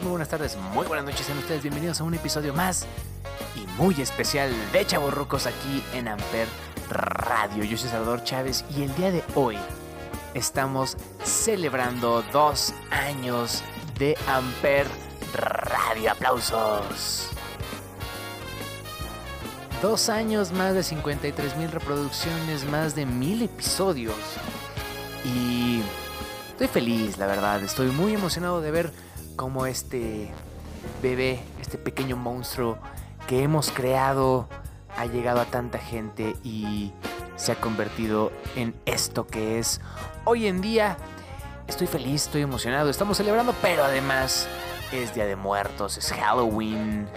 muy buenas tardes, muy buenas noches. Sean ustedes bienvenidos a un episodio más y muy especial de Chavorrucos aquí en Amper Radio. Yo soy Salvador Chávez y el día de hoy estamos celebrando dos años de Amper Radio. ¡Aplausos! Dos años, más de 53 mil reproducciones, más de mil episodios. Y Estoy feliz, la verdad. Estoy muy emocionado de ver cómo este bebé, este pequeño monstruo que hemos creado, ha llegado a tanta gente y se ha convertido en esto que es hoy en día. Estoy feliz, estoy emocionado, estamos celebrando, pero además es Día de Muertos, es Halloween.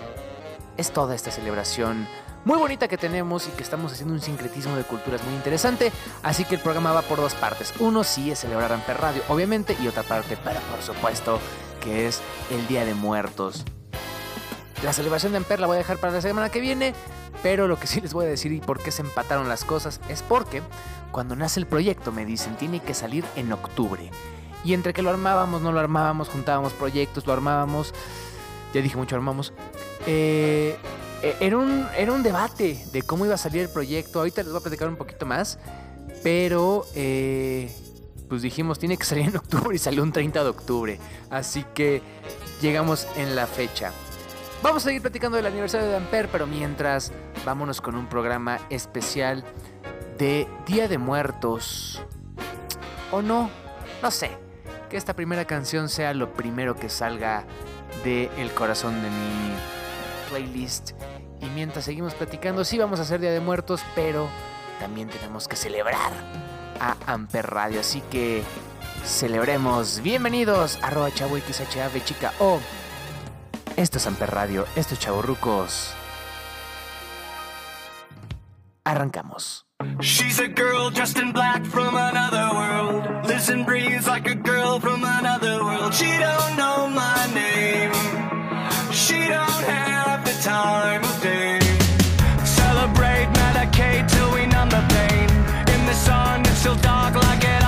Es toda esta celebración muy bonita que tenemos y que estamos haciendo un sincretismo de culturas muy interesante. Así que el programa va por dos partes. Uno sí es celebrar Amper Radio, obviamente, y otra parte, pero por supuesto, que es el Día de Muertos. La celebración de Amper la voy a dejar para la semana que viene, pero lo que sí les voy a decir y por qué se empataron las cosas es porque cuando nace el proyecto me dicen tiene que salir en octubre. Y entre que lo armábamos, no lo armábamos, juntábamos proyectos, lo armábamos, ya dije mucho armamos, eh, eh, era, un, era un debate de cómo iba a salir el proyecto. Ahorita les voy a platicar un poquito más. Pero, eh, pues dijimos, tiene que salir en octubre y salió un 30 de octubre. Así que llegamos en la fecha. Vamos a seguir platicando del aniversario de Amper, pero mientras, vámonos con un programa especial de Día de Muertos. ¿O no? No sé. Que esta primera canción sea lo primero que salga del el corazón de mi playlist. Y mientras seguimos platicando, sí vamos a hacer Día de Muertos, pero también tenemos que celebrar a Amper Radio. Así que celebremos. Bienvenidos, arroba chavo XHAV chica o. Esto es Amper Radio, esto es Chavorrucos. Arrancamos. She's a girl dressed in black from another world. Lives and breathes like a girl from another world. She don't know my name. She don't have the time of day. Celebrate, medicate till we numb the pain. In the sun, still dark like it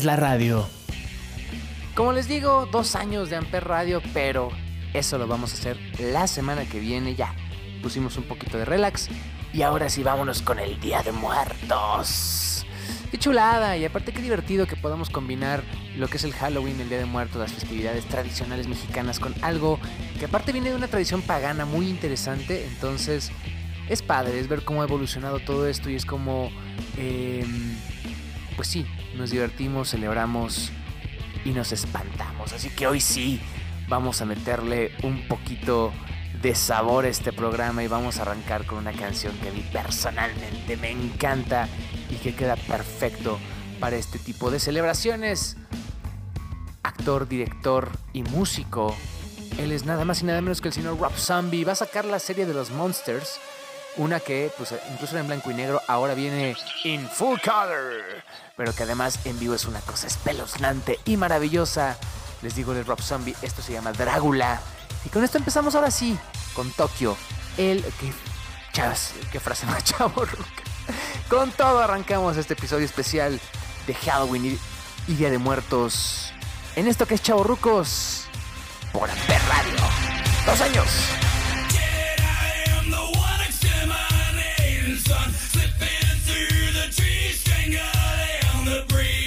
haces la radio. Como les digo, dos años de Amper Radio, pero eso lo vamos a hacer la semana que viene ya. Pusimos un poquito de relax y ahora sí vámonos con el Día de Muertos. Qué chulada y aparte qué divertido que podamos combinar lo que es el Halloween, el Día de Muertos, las festividades tradicionales mexicanas con algo que aparte viene de una tradición pagana muy interesante. Entonces es padre, es ver cómo ha evolucionado todo esto y es como, em, pues sí, nos divertimos, celebramos y nos espantamos. Así que hoy sí vamos a meterle un poquito de sabor a este programa y vamos a arrancar con una canción que a mí personalmente me encanta y que queda perfecto para este tipo de celebraciones. Actor, director y músico. Él es nada más y nada menos que el señor Rob Zombie. Va a sacar la serie de los Monsters. Una que, pues, incluso en blanco y negro, ahora viene in full color. Pero que además en vivo es una cosa espeluznante y maravillosa. Les digo de Rob Zombie, esto se llama Drácula. Y con esto empezamos ahora sí, con Tokio. El que. Qué frase más chavo, Con todo arrancamos este episodio especial de Halloween y, y Día de Muertos. En esto que es Chavo Rucos. Por Amper Radio. Dos años. Donde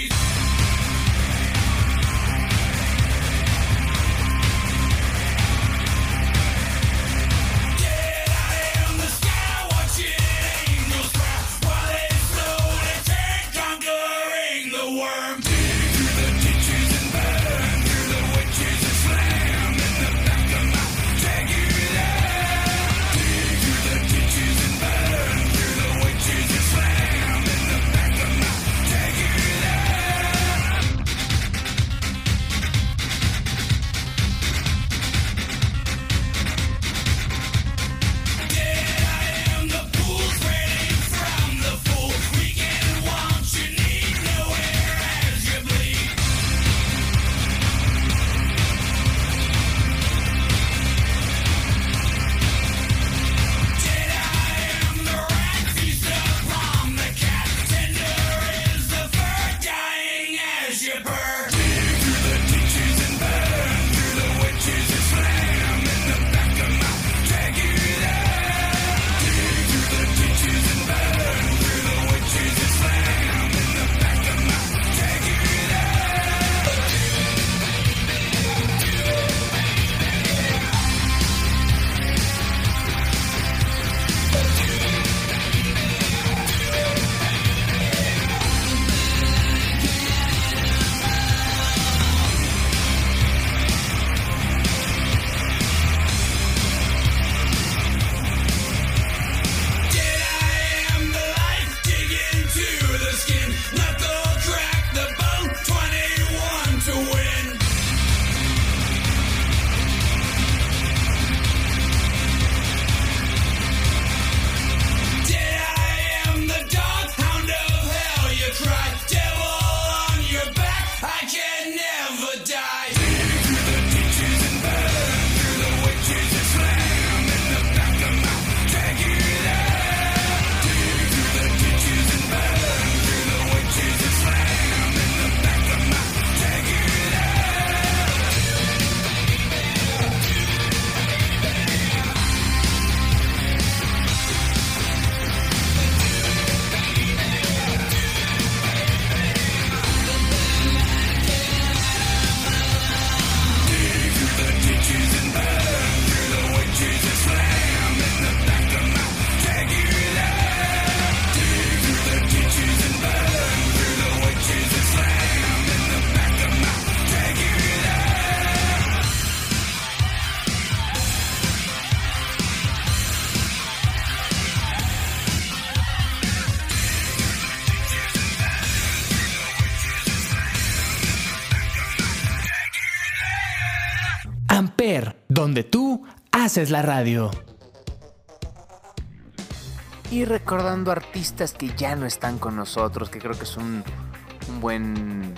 haces la radio. Y recordando artistas que ya no están con nosotros, que creo que es un, un buen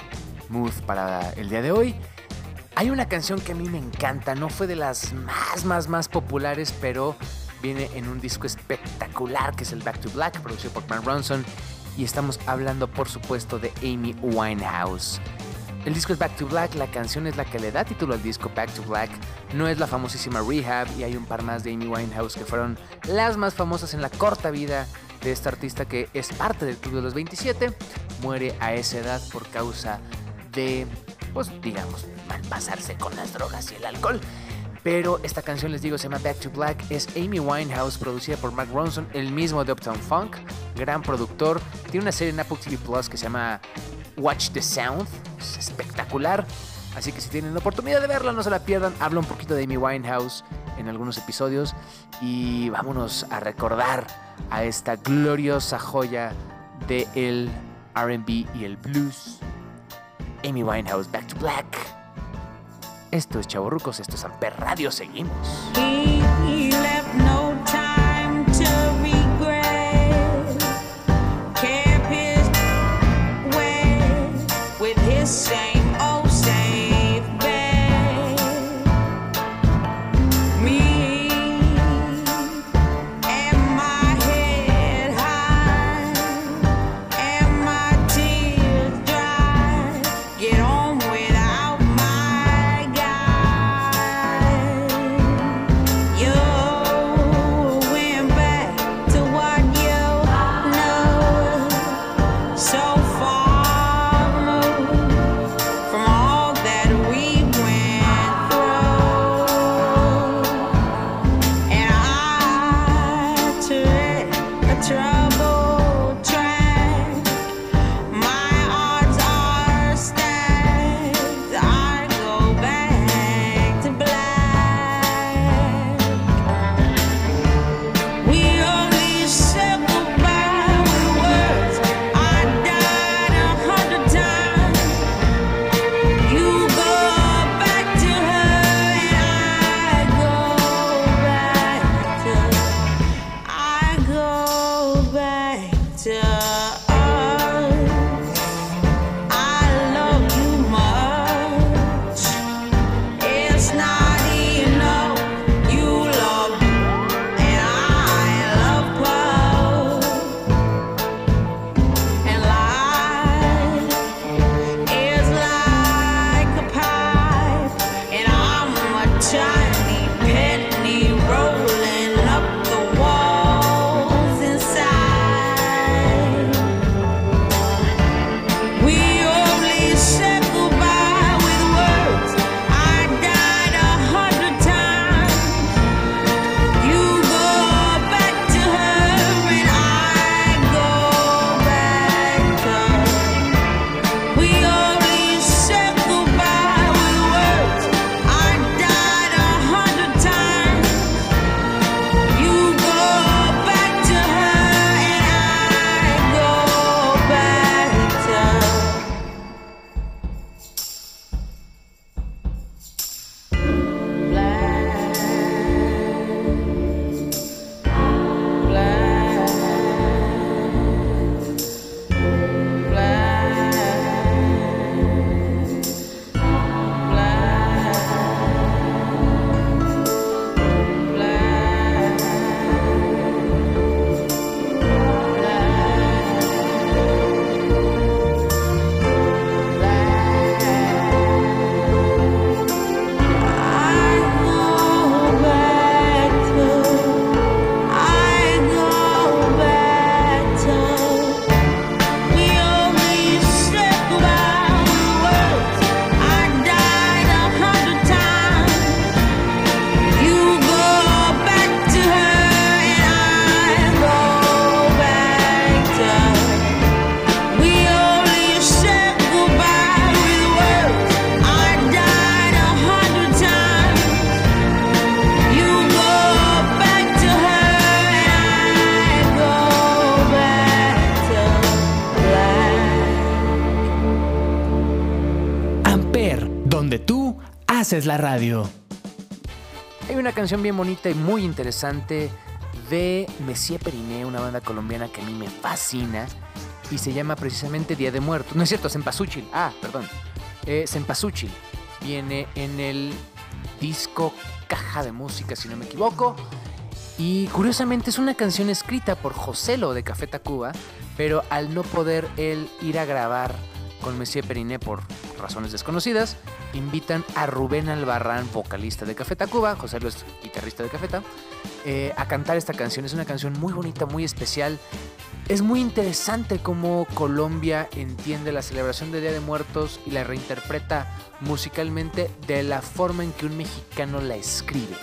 mood para el día de hoy. Hay una canción que a mí me encanta, no fue de las más, más, más populares, pero viene en un disco espectacular que es el Back to Black, producido por Mark Ronson. y estamos hablando por supuesto de Amy Winehouse. El disco es Back to Black, la canción es la que le da título al disco Back to Black, no es la famosísima Rehab y hay un par más de Amy Winehouse que fueron las más famosas en la corta vida de esta artista que es parte del Club de los 27, muere a esa edad por causa de, pues digamos, malpasarse con las drogas y el alcohol. Pero esta canción, les digo, se llama Back to Black. Es Amy Winehouse, producida por Mark Ronson, el mismo de Uptown Funk, gran productor. Tiene una serie en Apple TV Plus que se llama Watch the Sound. Es espectacular. Así que si tienen la oportunidad de verla, no se la pierdan. Habla un poquito de Amy Winehouse en algunos episodios. Y vámonos a recordar a esta gloriosa joya de el RB y el blues. Amy Winehouse, Back to Black. Esto es Chavorrucos, esto es Amper Radio, seguimos. Haces la radio. Hay una canción bien bonita y muy interesante de Messier Periné, una banda colombiana que a mí me fascina y se llama precisamente Día de Muertos. No es cierto, Cempasúchil. Ah, perdón. Eh. Viene en el disco Caja de Música, si no me equivoco. Y curiosamente es una canción escrita por Joselo de Café Tacuba, pero al no poder él ir a grabar con Monsieur Periné por razones desconocidas, invitan a Rubén Albarrán, vocalista de Café Tacuba, Joselo es guitarrista de Cafeta, eh, a cantar esta canción. Es una canción muy bonita, muy especial. Es muy interesante cómo Colombia entiende la celebración del Día de Muertos y la reinterpreta musicalmente de la forma en que un mexicano la escribe.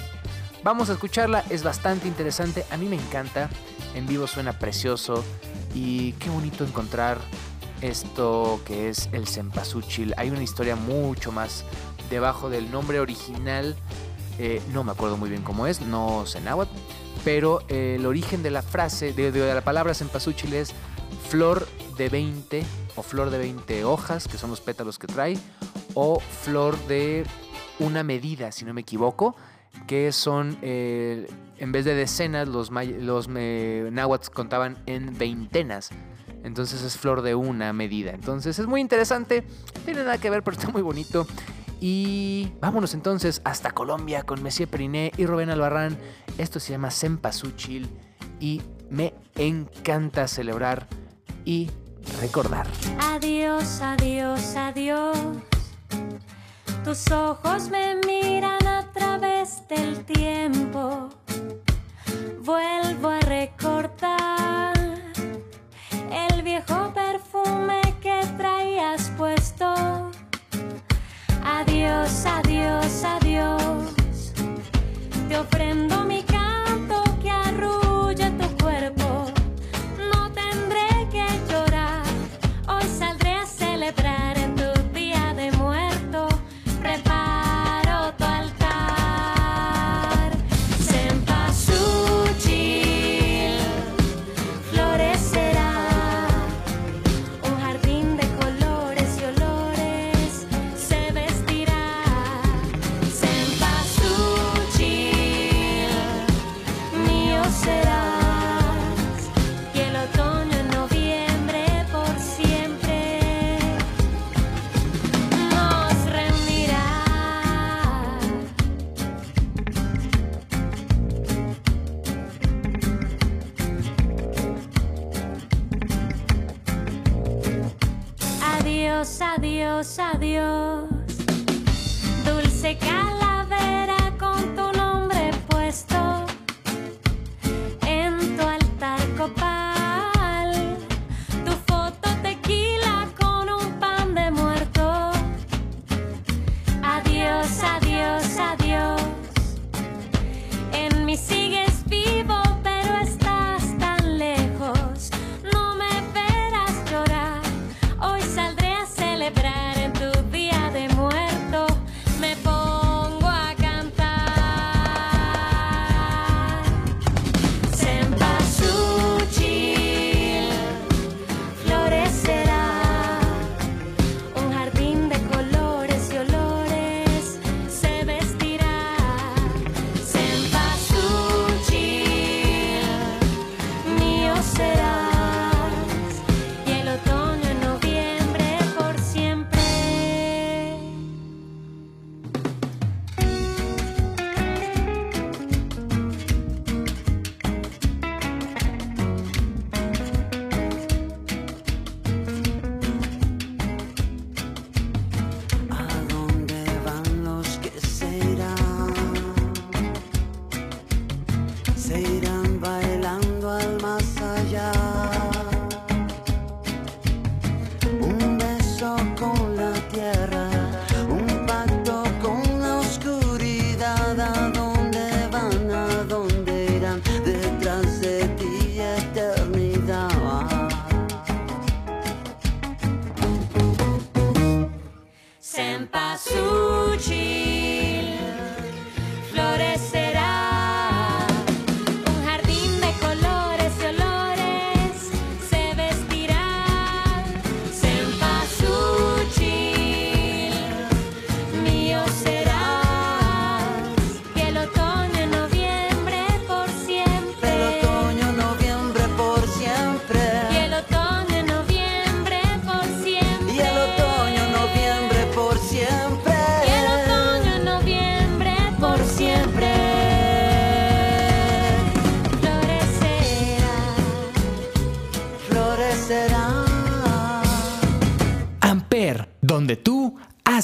Vamos a escucharla, es bastante interesante, a mí me encanta, en vivo suena precioso y qué bonito encontrar esto que es el cempasúchil. Hay una historia mucho más debajo del nombre original, eh, no me acuerdo muy bien cómo es, no sé pero eh, el origen de la frase, de, de la palabra cempasúchil es flor de 20 o flor de 20 hojas, que son los pétalos que trae, o flor de una medida, si no me equivoco, que son, eh, en vez de decenas, los, los náhuatl contaban en veintenas. Entonces es flor de una medida. Entonces es muy interesante, no tiene nada que ver, pero está muy bonito. Y vámonos entonces hasta Colombia con Messier Periné y Rubén Albarrán. Esto se llama Cempasúchil y me encanta celebrar y recordar. Adiós, adiós, adiós. Tus ojos me miran a través del tiempo. Vuelvo a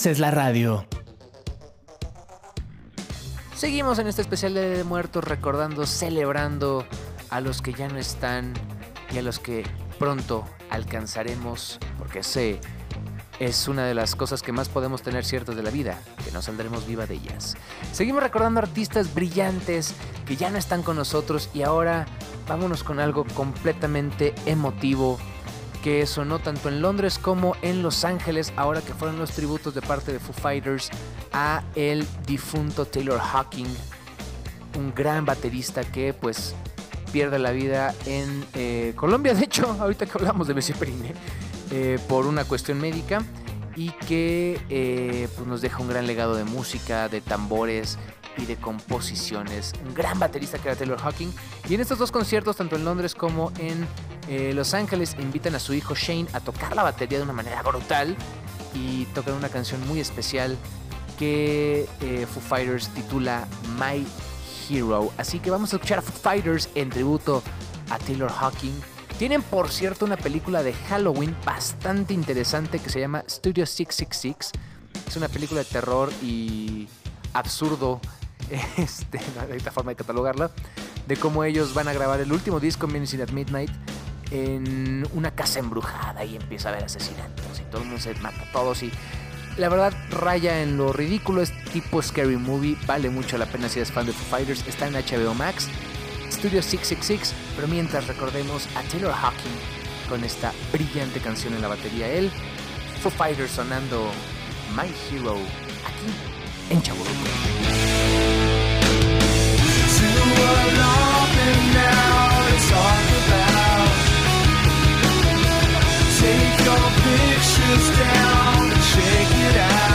haces la radio. Seguimos en este especial de, de Muertos recordando, celebrando a los que ya no están y a los que pronto alcanzaremos, porque sé, es una de las cosas que más podemos tener ciertas de la vida, que no saldremos viva de ellas. Seguimos recordando artistas brillantes que ya no están con nosotros y ahora vámonos con algo completamente emotivo que sonó tanto en Londres como en Los Ángeles, ahora que fueron los tributos de parte de Foo Fighters a el difunto Taylor Hawking, un gran baterista que pues pierde la vida en eh, Colombia, de hecho, ahorita que hablamos de Messi Perine, eh, por una cuestión médica y que eh, pues nos deja un gran legado de música, de tambores y de composiciones. Un gran baterista que era Taylor Hawking. Y en estos dos conciertos, tanto en Londres como en eh, Los Ángeles, invitan a su hijo Shane a tocar la batería de una manera brutal y tocan una canción muy especial que eh, Foo Fighters titula My Hero. Así que vamos a escuchar a Foo Fighters en tributo a Taylor Hawking. Tienen, por cierto, una película de Halloween bastante interesante que se llama Studio 666. Es una película de terror y absurdo, este, hay forma de catalogarla, de cómo ellos van a grabar el último disco, Menacing at Midnight, en una casa embrujada y empieza a haber asesinatos y todo el mundo se mata a todos y la verdad raya en lo ridículo, es tipo Scary Movie, vale mucho la pena si eres fan de Foo Fighters, está en HBO Max, Studio 666, pero mientras recordemos a Taylor Hawking con esta brillante canción en la batería, él, Foo Fighters sonando My Hero aquí en Chaburruco. down and shake it out.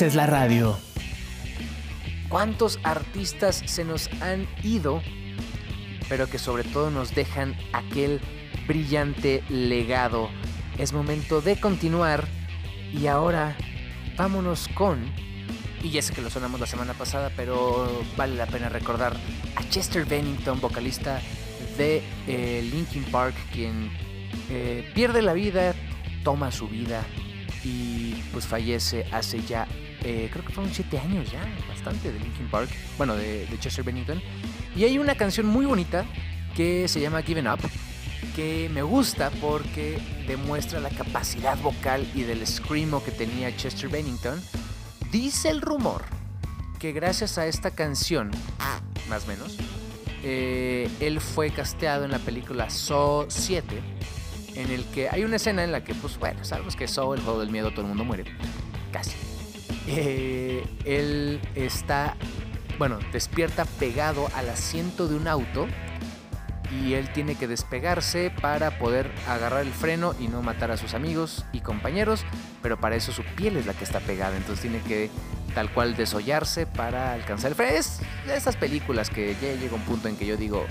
Haces la radio. ¿Cuántos artistas se nos han ido, pero que sobre todo nos dejan aquel brillante legado? Es momento de continuar y ahora vámonos con, y ya sé que lo sonamos la semana pasada, pero vale la pena recordar a Chester Bennington, vocalista de eh, Linkin Park, quien eh, pierde la vida, toma su vida y pues fallece hace ya, eh, creo que fueron 7 años ya, bastante de Linkin Park, bueno, de, Chester Bennington. Y hay una canción muy bonita que se llama Given Up, que me gusta porque demuestra la capacidad vocal y del screamo que tenía Chester Bennington. Dice el rumor que gracias a esta canción, más o menos, eh, él fue casteado en la película Saw 7, en el que hay una escena en la que, pues bueno, sabemos que Saw, el juego del miedo, todo el mundo muere, casi. Eh, él está, bueno, despierta pegado al asiento de un auto y él tiene que despegarse para poder agarrar el freno y no matar a sus amigos y compañeros, pero para eso su piel es la que está pegada, entonces tiene que tal cual desollarse para alcanzar el freno. Es de esas películas que ya llega un punto en que yo digo,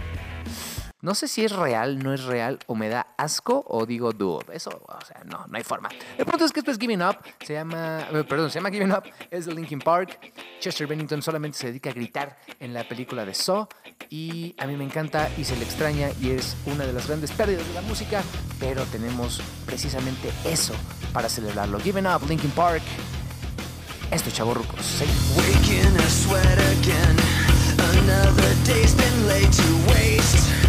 no sé si es real, no es real, o me da asco, o digo dude. Eso, o sea, no, no hay forma. El punto es que esto es Giving Up, se llama, eh, perdón, se llama Giving Up, es de Linkin Park. Chester Bennington solamente se dedica a gritar en la película de Saw, y a mí me encanta y se le extraña, y es una de las grandes pérdidas de la música, pero tenemos precisamente eso para celebrarlo. Giving Up, Linkin Park. Esto es Chavorrucos. Sí. Waking a sweat again. Another day's been laid to waste.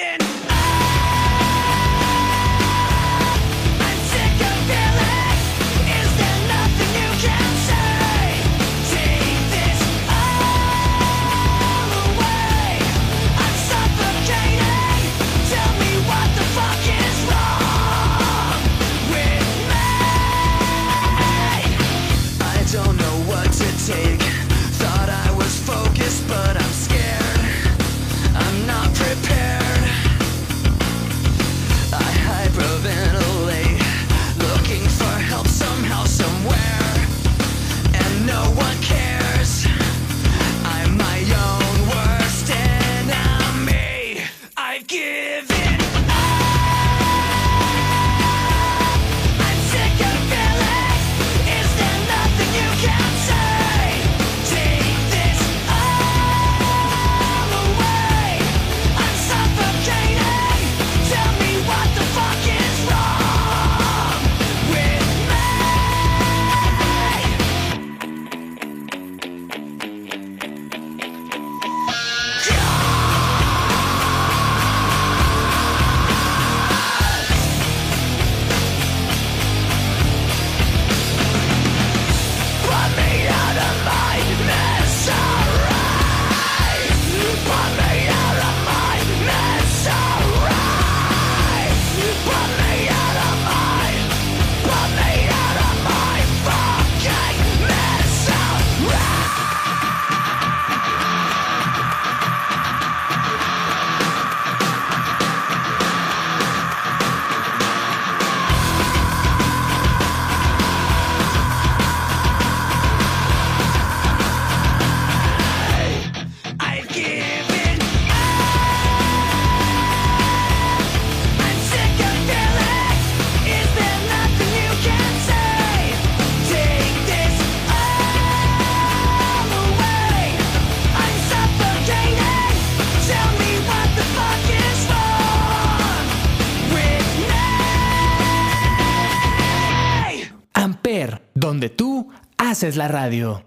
haces la radio.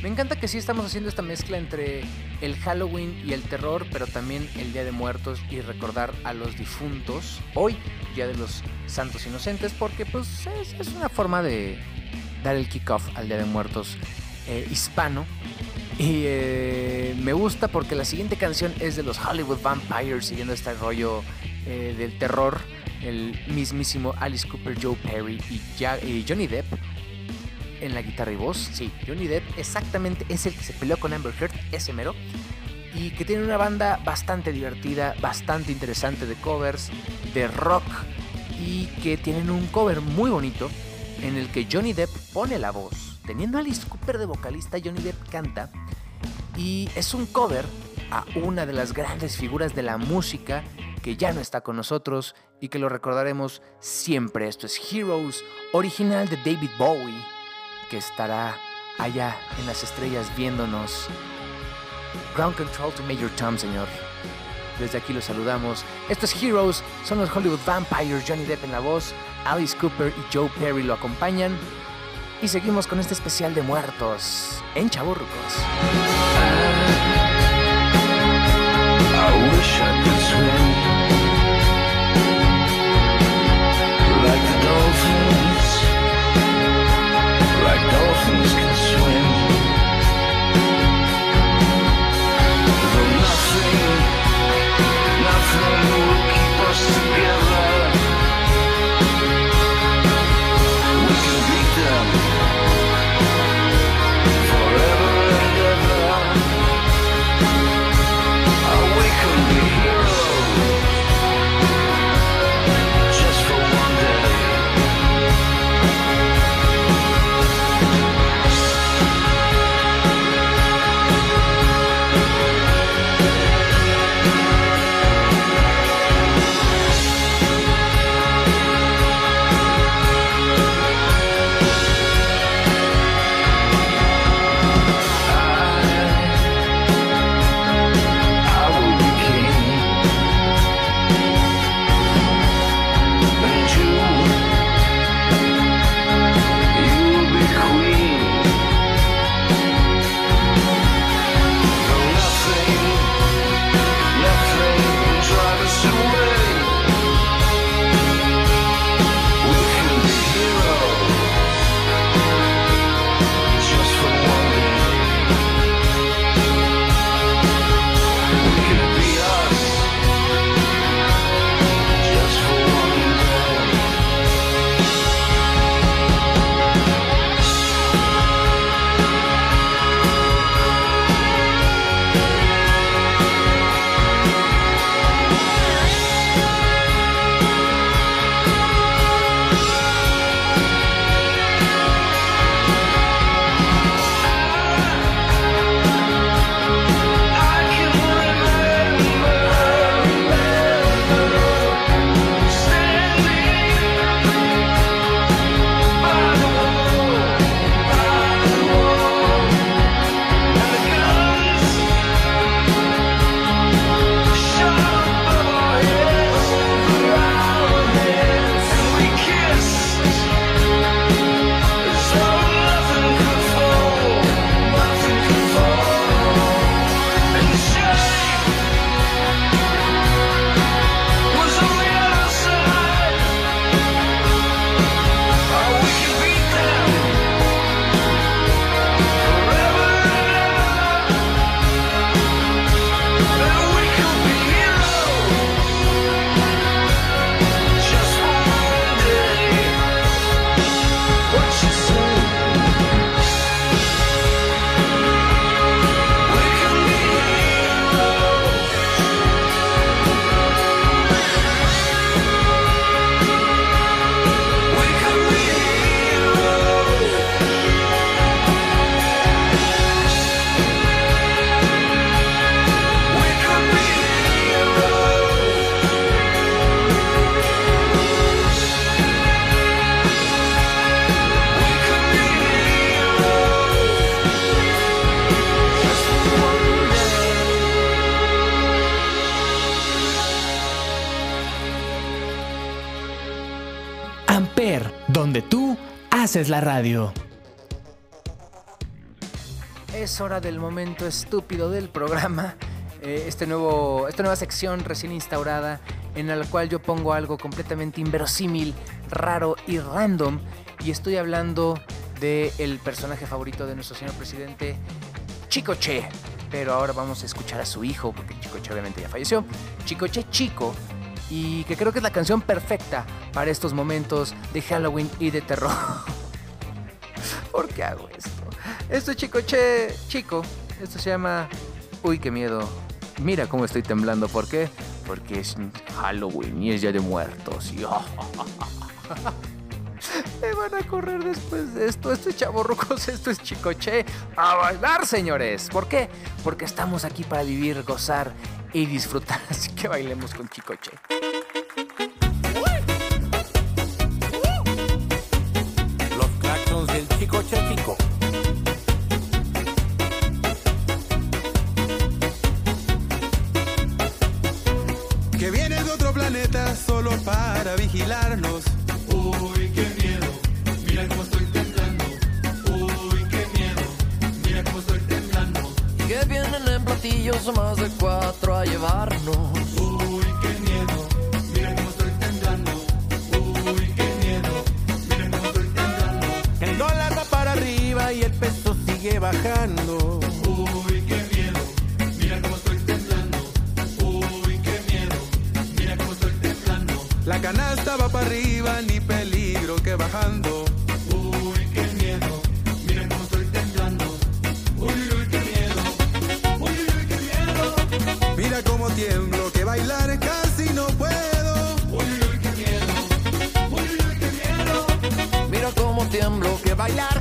Me encanta que sí estamos haciendo esta mezcla entre el Halloween y el terror, pero también el Día de Muertos y recordar a los difuntos. Hoy, Día de los Santos Inocentes, porque pues es, es una forma de dar el kickoff al Día de Muertos eh, hispano. Y eh, me gusta porque la siguiente canción es de los Hollywood Vampires, siguiendo este rollo eh, del terror. el mismísimo Alice Cooper, Joe Perry y Johnny Depp en la guitarra y voz. Sí, Johnny Depp exactamente es el que se peleó con Amber Heard, ese mero. Y que tiene una banda bastante divertida, bastante interesante de covers, de rock. Y que tienen un cover muy bonito en el que Johnny Depp pone la voz. Teniendo a Alice Cooper de vocalista, Johnny Depp canta. Y es un cover a una de las grandes figuras de la música que ya no está con nosotros y que lo recordaremos siempre. Esto es Heroes, original de David Bowie, que estará allá en las estrellas viéndonos. Ground Control to Major Tom, señor. Desde aquí los saludamos. Esto es Heroes, son los Hollywood Vampires, Johnny Depp en la voz, Alice Cooper y Joe Perry lo acompañan. Y seguimos con este especial de muertos en Chaburrucos. Haces la radio. Es hora del momento estúpido del programa. eh, este esta nueva sección recién instaurada en la cual yo pongo algo completamente inverosímil, raro y random. Y estoy hablando del personaje favorito de nuestro señor presidente, Chicoche. Pero ahora vamos a escuchar a su hijo, porque Chicoche obviamente ya falleció. Chicoche Chico y que creo que es la canción perfecta para estos momentos de Halloween y de terror. ¿Por qué hago esto? Esto es chico, che, chico. Esto se llama Uy, qué miedo. Mira cómo estoy temblando. ¿Por qué? Porque es Halloween y es Día de Muertos. Y Me van a correr después de esto. Esto es chavorrucos, esto es chicoche. A bailar, señores. ¿Por qué? Porque estamos aquí para vivir, gozar y disfrutar. Así que bailemos con chicoche. Chico chico. Que viene de otro planeta solo para vigilarnos. Uy, qué miedo, mira cómo estoy temblando. Uy, qué miedo, mira cómo estoy temblando. Que vienen en platillos más de cuatro a llevarnos. Sigue bajando. Uy, qué miedo, mira cómo estoy temblando. Uy, qué miedo, mira cómo estoy temblando. La canasta va para arriba, ni peligro que bajando. Uy, qué miedo, mira cómo estoy temblando. Uy, uy, qué miedo. Uy, uy, qué miedo. Mira cómo tiemblo, que bailar casi no puedo. Uy, uy, qué miedo. Uy, uy, qué miedo. Mira cómo tiemblo, que bailar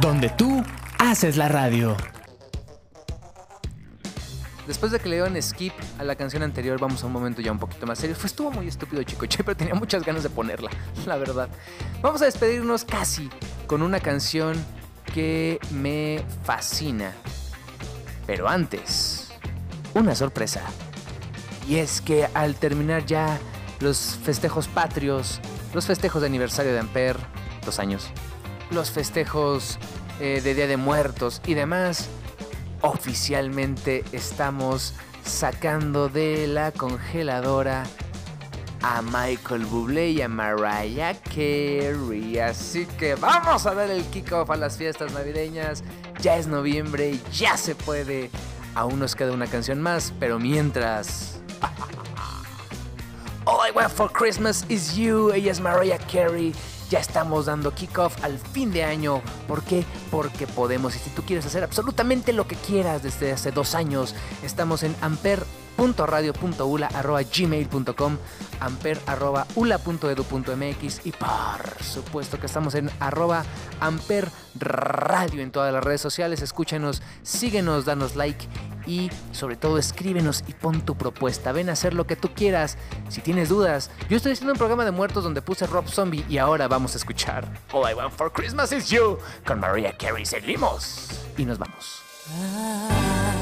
donde tú haces la radio. Después de que le dieron skip a la canción anterior, vamos a un momento ya un poquito más serio. Fue estuvo muy estúpido Chicoche, pero tenía muchas ganas de ponerla, la verdad. Vamos a despedirnos casi con una canción que me fascina. Pero antes, una sorpresa. Y es que al terminar ya los festejos patrios, los festejos de aniversario de Amper, dos años, los festejos eh, de Día de Muertos y demás, oficialmente estamos sacando de la congeladora a Michael Bublé y a Mariah Carey. Así que vamos a dar el kickoff a las fiestas navideñas. Ya es noviembre, ya se puede. Aún nos queda una canción más, pero mientras... All I want for Christmas is you. Ella es Mariah Carey. Ya estamos dando kickoff al fin de año. ¿Por qué? Porque podemos. Y si tú quieres hacer absolutamente lo que quieras desde hace dos años, estamos en amper.radio.ula.gmail.com amper.ula.edu.mx y por supuesto que estamos en arroba amper radio en todas las redes sociales. Escúchanos, síguenos, danos like y sobre todo escríbenos y pon tu propuesta. Ven a hacer lo que tú quieras. Si tienes dudas, yo estoy haciendo un programa de muertos donde puse Rob Zombie y ahora vamos a escuchar All I Want for Christmas is You con Mariah Carey. Seguimos y nos vamos. Don't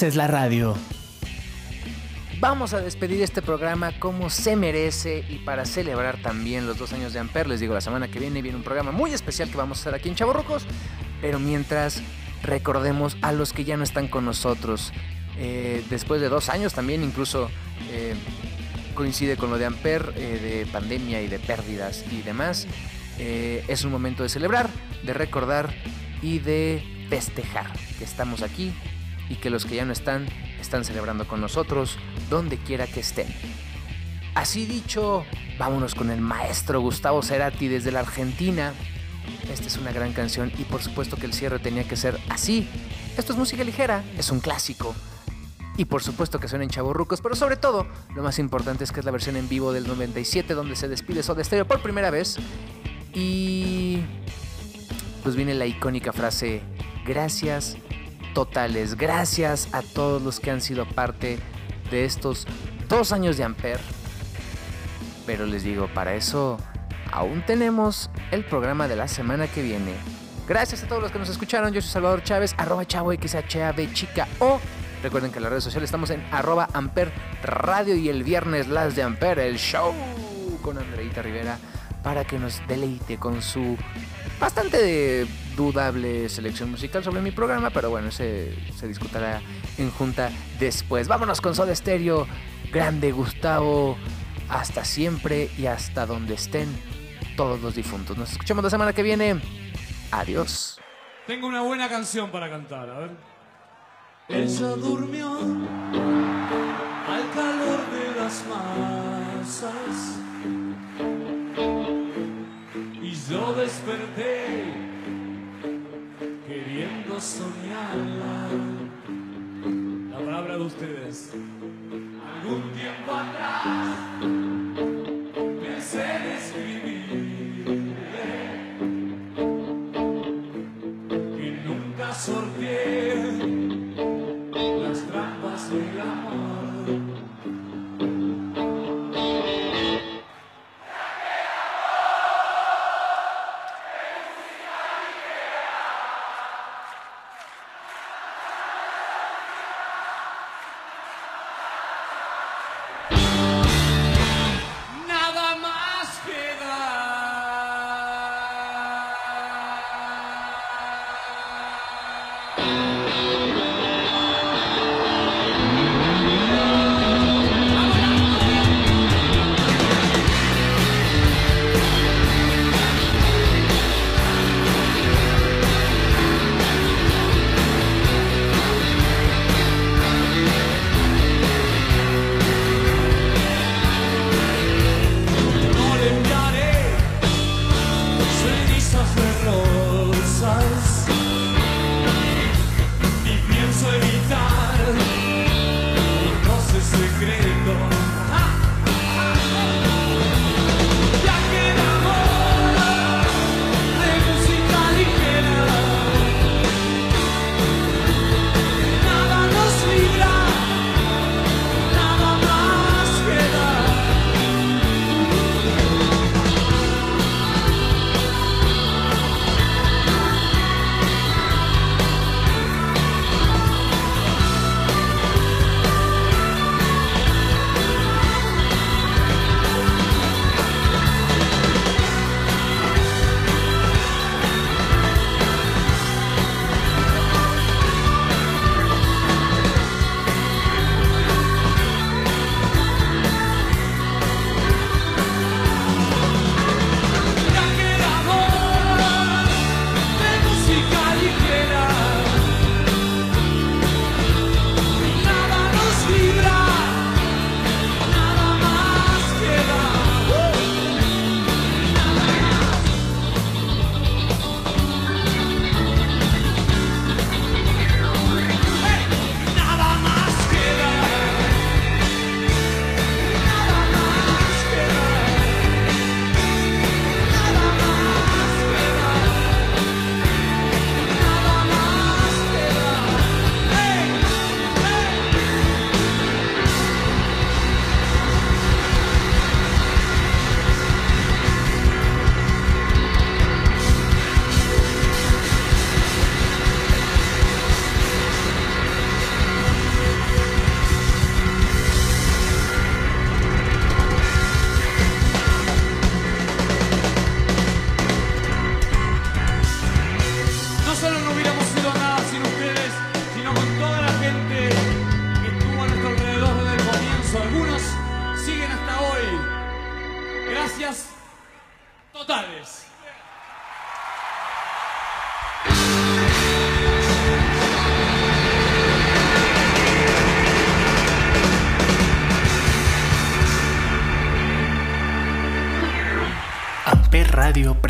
Haces la radio. Vamos a despedir este programa como se merece y para celebrar también los dos años de Amper, les digo, la semana que viene viene un programa muy especial que vamos a hacer aquí en Chaborrucos, pero mientras recordemos a los que ya no están con nosotros. Eh, después de dos años también incluso eh, coincide con lo de Amper, eh, de pandemia y de pérdidas y demás. Es un momento de celebrar, de recordar y de festejar que estamos aquí y que los que ya no están están celebrando con nosotros donde quiera que estén. Así dicho, vámonos con el maestro Gustavo Cerati desde la Argentina. Esta es una gran canción y por supuesto que el cierre tenía que ser así. Esto es música ligera, es un clásico. Y por supuesto que suenan chavorrucos, pero sobre todo, lo más importante es que es la versión en vivo del 97 donde se despide Soda Stereo por primera vez. Y pues viene la icónica frase, gracias totales, gracias a todos los que han sido parte de estos dos años de Amper. Pero les digo, para eso aún tenemos el programa de la semana que viene. Gracias a todos los que nos escucharon. Yo soy Salvador Chávez, arroba chavo XHAB chica o. Recuerden que en las redes sociales estamos en arroba Amper Radio y el viernes las de Amper, el show con Andreita Rivera para que nos deleite con su bastante dudable selección musical sobre mi programa, pero bueno, se, se discutirá en junta después. Vámonos con Soda Stereo, grande Gustavo, hasta siempre y hasta donde estén todos los difuntos. Nos escuchamos la semana que viene. Adiós. Tengo una buena canción para cantar, a ver. Ella durmió al calor de las masas y yo desperté soñarla. La palabra de ustedes. Algún tiempo atrás